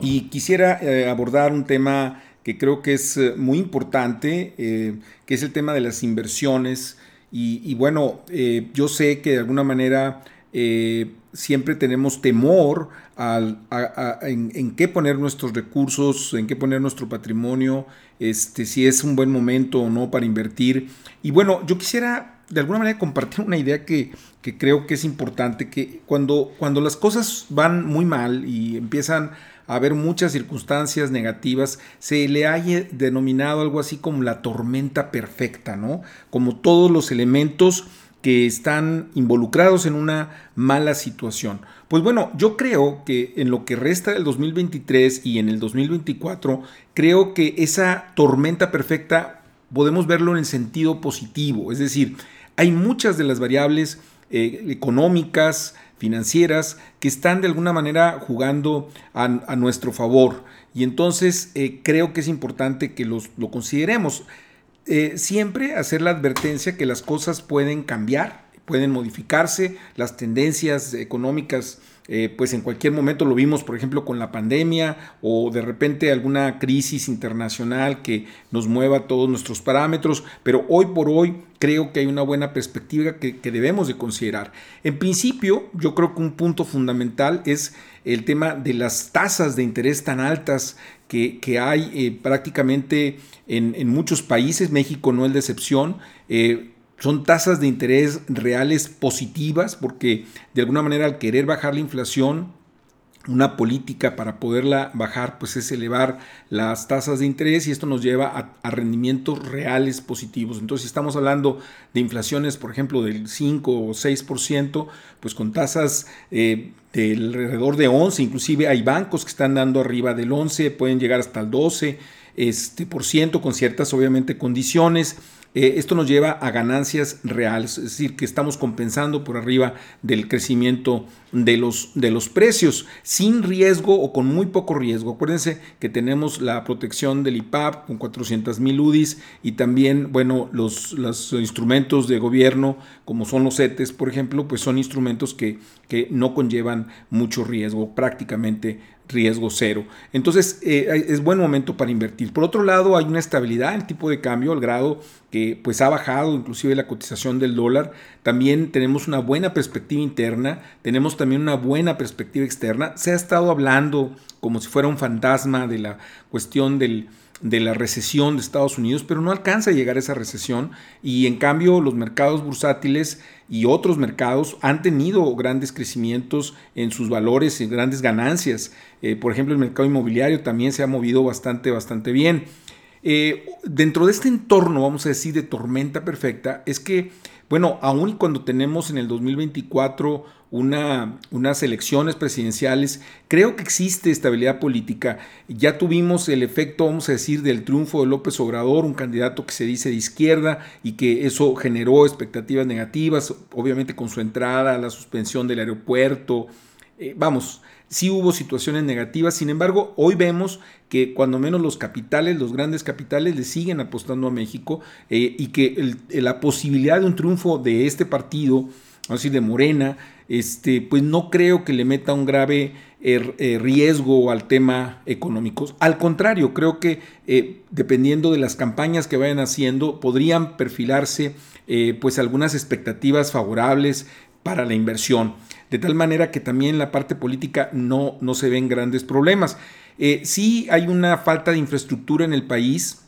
Y quisiera eh, abordar un tema que creo que es eh, muy importante, eh, que es el tema de las inversiones. Y, bueno, yo sé que de alguna manera siempre tenemos temor en, qué poner nuestros recursos, en qué poner nuestro patrimonio, este, si es un buen momento o no para invertir. Y bueno, yo quisiera de alguna manera compartir una idea que, que creo que es importante, que cuando, cuando las cosas van muy mal y empiezan a haber muchas circunstancias negativas, se le haya denominado algo así como la tormenta perfecta, ¿no? Como todos los elementos que están involucrados en una mala situación. Pues bueno, yo creo que en lo que resta del 2023 y en el 2024, creo que esa tormenta perfecta podemos verlo en el sentido positivo, es decir, hay muchas de las variables eh, económicas, financieras, que están de alguna manera jugando a, nuestro favor. Y entonces eh, creo que es importante que los, lo consideremos. Eh, siempre hacer la advertencia que las cosas pueden cambiar, pueden modificarse, las tendencias económicas eh, pues en cualquier momento lo vimos, por ejemplo, con la pandemia o de repente alguna crisis internacional que nos mueva todos nuestros parámetros, pero hoy por hoy creo que hay una buena perspectiva que, debemos de considerar. En principio, yo creo que un punto fundamental es el tema de las tasas de interés tan altas que, hay eh, prácticamente en, muchos países, México no es de excepción. Eh, son tasas de interés reales positivas porque de alguna manera al querer bajar la inflación, una política para poderla bajar pues es elevar las tasas de interés y esto nos lleva a, rendimientos reales positivos. Entonces si estamos hablando de inflaciones por ejemplo del 5 o 6%, pues con tasas eh, del alrededor de 11, inclusive hay bancos que están dando arriba del 11, pueden llegar hasta el 12 este, por ciento con ciertas obviamente condiciones. Eh, esto nos lleva a ganancias reales, es decir, que estamos compensando por arriba del crecimiento de los, de los precios, sin riesgo o con muy poco riesgo. Acuérdense que tenemos la protección del IPAP con 400 mil UDIs y también, bueno, los, los, instrumentos de gobierno, como son los CETES, por ejemplo, pues son instrumentos que, que no conllevan mucho riesgo, prácticamente riesgo cero. Entonces eh, es buen momento para invertir. Por otro lado, hay una estabilidad en el tipo de cambio, al grado que pues ha bajado inclusive la cotización del dólar. También tenemos una buena perspectiva interna, tenemos también una buena perspectiva externa. Se ha estado hablando como si fuera un fantasma de la cuestión del, de la recesión de Estados Unidos, pero no alcanza a llegar a esa recesión y en cambio los mercados bursátiles y otros mercados han tenido grandes crecimientos en sus valores y grandes ganancias. Eh, por ejemplo, el mercado inmobiliario también se ha movido bastante, bastante bien. Eh, dentro de este entorno, vamos a decir, de tormenta perfecta, es que, bueno, aún cuando tenemos en el 2024 una, unas elecciones presidenciales, creo que existe estabilidad política. Ya tuvimos el efecto, vamos a decir, del triunfo de López Obrador, un candidato que se dice de izquierda y que eso generó expectativas negativas, obviamente con su entrada, la suspensión del aeropuerto. Eh, vamos, sí hubo situaciones negativas, sin embargo, hoy vemos que cuando menos los capitales, los grandes capitales, le siguen apostando a México eh, y que la posibilidad de un triunfo de este partido, así de Morena, este, pues no creo que le meta un grave er, eh, riesgo al tema económico. Al contrario, creo que eh, dependiendo de las campañas que vayan haciendo, podrían perfilarse eh, pues algunas expectativas favorables para la inversión. De tal manera que también en la parte política no, no se ven grandes problemas. sí hay una falta de infraestructura en el país,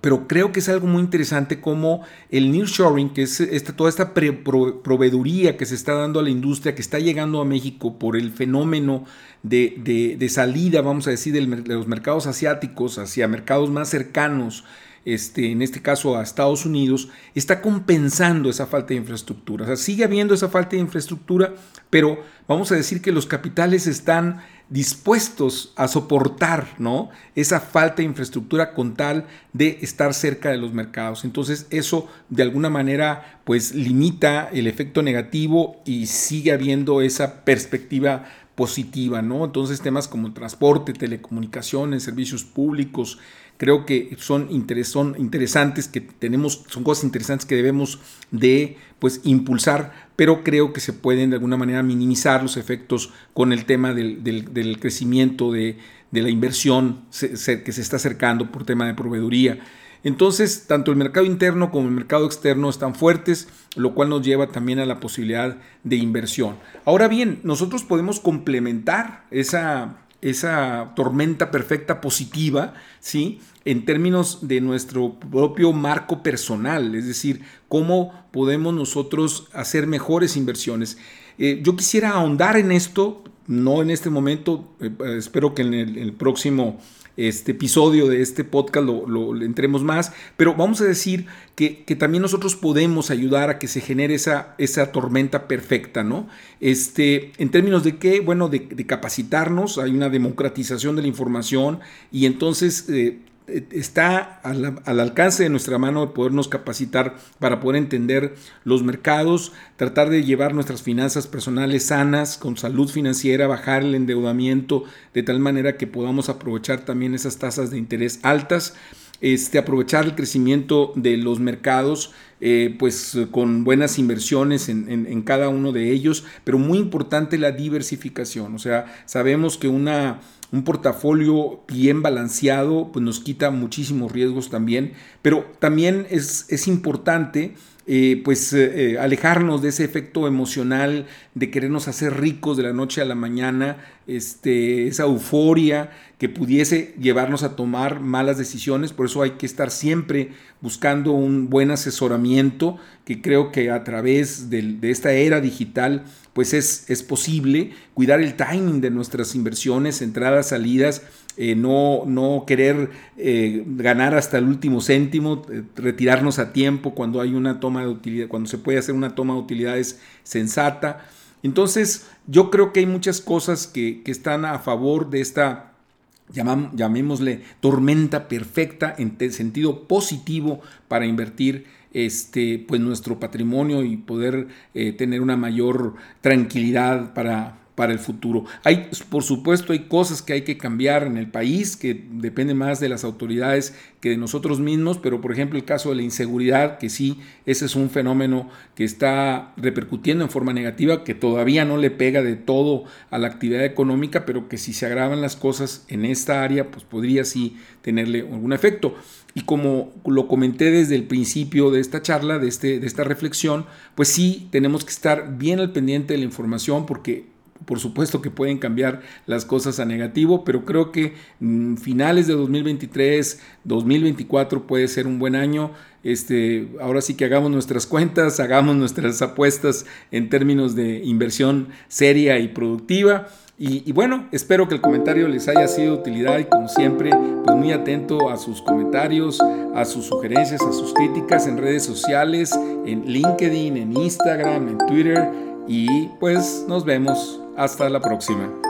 pero creo que es algo muy interesante como el nearshoring, que es toda esta proveeduría que se está dando a la industria, que está llegando a México por el fenómeno de, salida, vamos a decir, de los mercados asiáticos hacia mercados más cercanos este, en este caso a Estados Unidos, está compensando esa falta de infraestructura. O sea, sigue habiendo esa falta de infraestructura, pero vamos a decir que los capitales están dispuestos a soportar ¿no? esa falta de infraestructura con tal de estar cerca de los mercados. Entonces eso de alguna manera pues limita el efecto negativo y sigue habiendo esa perspectiva positiva, ¿no? Entonces temas como transporte, telecomunicaciones, servicios públicos, creo que son, son interesantes, que tenemos, son cosas interesantes que debemos de pues impulsar, pero creo que se pueden de alguna manera minimizar los efectos con el tema del, crecimiento de, de, la inversión que se está acercando por tema de proveeduría. Entonces, tanto el mercado interno como el mercado externo están fuertes, lo cual nos lleva también a la posibilidad de inversión. Ahora bien, nosotros podemos complementar esa, esa tormenta perfecta positiva, ¿sí? En términos de nuestro propio marco personal, es decir, cómo podemos nosotros hacer mejores inversiones. Eh, yo quisiera ahondar en esto, no en este momento, eh, espero que en el próximo este episodio de este podcast lo, entremos más, pero vamos a decir que, también nosotros podemos ayudar a que se genere esa, esa tormenta perfecta, ¿no? Este, en términos de qué, bueno, de, capacitarnos, hay una democratización de la información y entonces eh, está al, alcance de nuestra mano podernos capacitar para poder entender los mercados, tratar de llevar nuestras finanzas personales sanas, con salud financiera, bajar el endeudamiento de tal manera que podamos aprovechar también esas tasas de interés altas, este, aprovechar el crecimiento de los mercados, eh, pues con buenas inversiones en, en, cada uno de ellos, pero muy importante la diversificación, o sea, sabemos que una un portafolio bien balanceado, pues nos quita muchísimos riesgos también, pero también es, es importante eh, pues eh, eh, alejarnos de ese efecto emocional de querernos hacer ricos de la noche a la mañana, este, esa euforia que pudiese llevarnos a tomar malas decisiones. Por eso hay que estar siempre buscando un buen asesoramiento, que creo que a través de, esta era digital, pues es, es posible cuidar el timing de nuestras inversiones, entradas, salidas, eh, no, no, querer eh, ganar hasta el último céntimo, eh, retirarnos a tiempo cuando hay una toma de utilidad, cuando se puede hacer una toma de utilidades sensata. Entonces, yo creo que hay muchas cosas que, están a favor de esta, llamémosle, tormenta perfecta en sentido positivo para invertir este, pues nuestro patrimonio y poder tener una mayor tranquilidad para, para el futuro. Hay, por supuesto, hay cosas que hay que cambiar en el país, que depende más de las autoridades que de nosotros mismos, pero por ejemplo el caso de la inseguridad, que sí, ese es un fenómeno que está repercutiendo en forma negativa, que todavía no le pega de todo a la actividad económica, pero que si se agravan las cosas en esta área, pues podría sí tenerle algún efecto. Y como lo comenté desde el principio de esta charla, de, este, de esta reflexión, pues sí tenemos que estar bien al pendiente de la información porque por supuesto que pueden cambiar las cosas a negativo, pero creo que mm, finales de 2023, 2024 puede ser un buen año. Este, ahora sí que hagamos nuestras cuentas, hagamos nuestras apuestas en términos de inversión seria y productiva. Y, bueno, espero que el comentario les haya sido de utilidad y como siempre, pues muy atento a sus comentarios, a sus sugerencias, a sus críticas en redes sociales, en LinkedIn, en Instagram, en Twitter y pues nos vemos hasta la próxima.